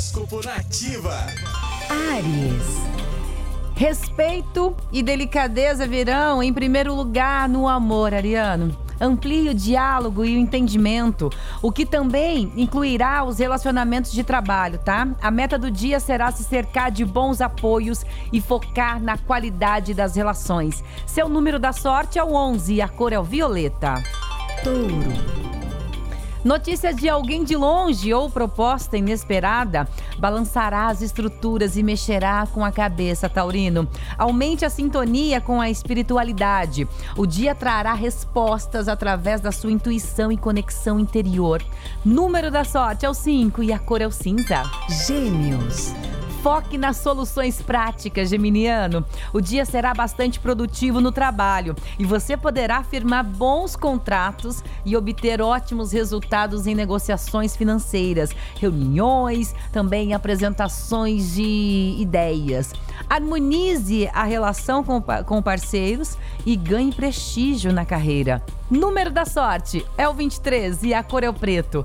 Horóscopo Nativa. Ares. Respeito e delicadeza virão em primeiro lugar no amor, Ariano. Amplie o diálogo e o entendimento, o que também incluirá os relacionamentos de trabalho, tá? A meta do dia será se cercar de bons apoios e focar na qualidade das relações. Seu número da sorte é o 11 e a cor é o violeta. Touro. Notícia de alguém de longe ou proposta inesperada balançará as estruturas e mexerá com a cabeça, Taurino. Aumente a sintonia com a espiritualidade. O dia trará respostas através da sua intuição e conexão interior. Número da sorte é o 5 e a cor é o cinza. Gêmeos. Foque nas soluções práticas, Geminiano. O dia será bastante produtivo no trabalho e você poderá firmar bons contratos e obter ótimos resultados em negociações financeiras, reuniões, também apresentações de ideias. Harmonize a relação com, com parceiros e ganhe prestígio na carreira. Número da sorte é o 23 e a cor é o preto.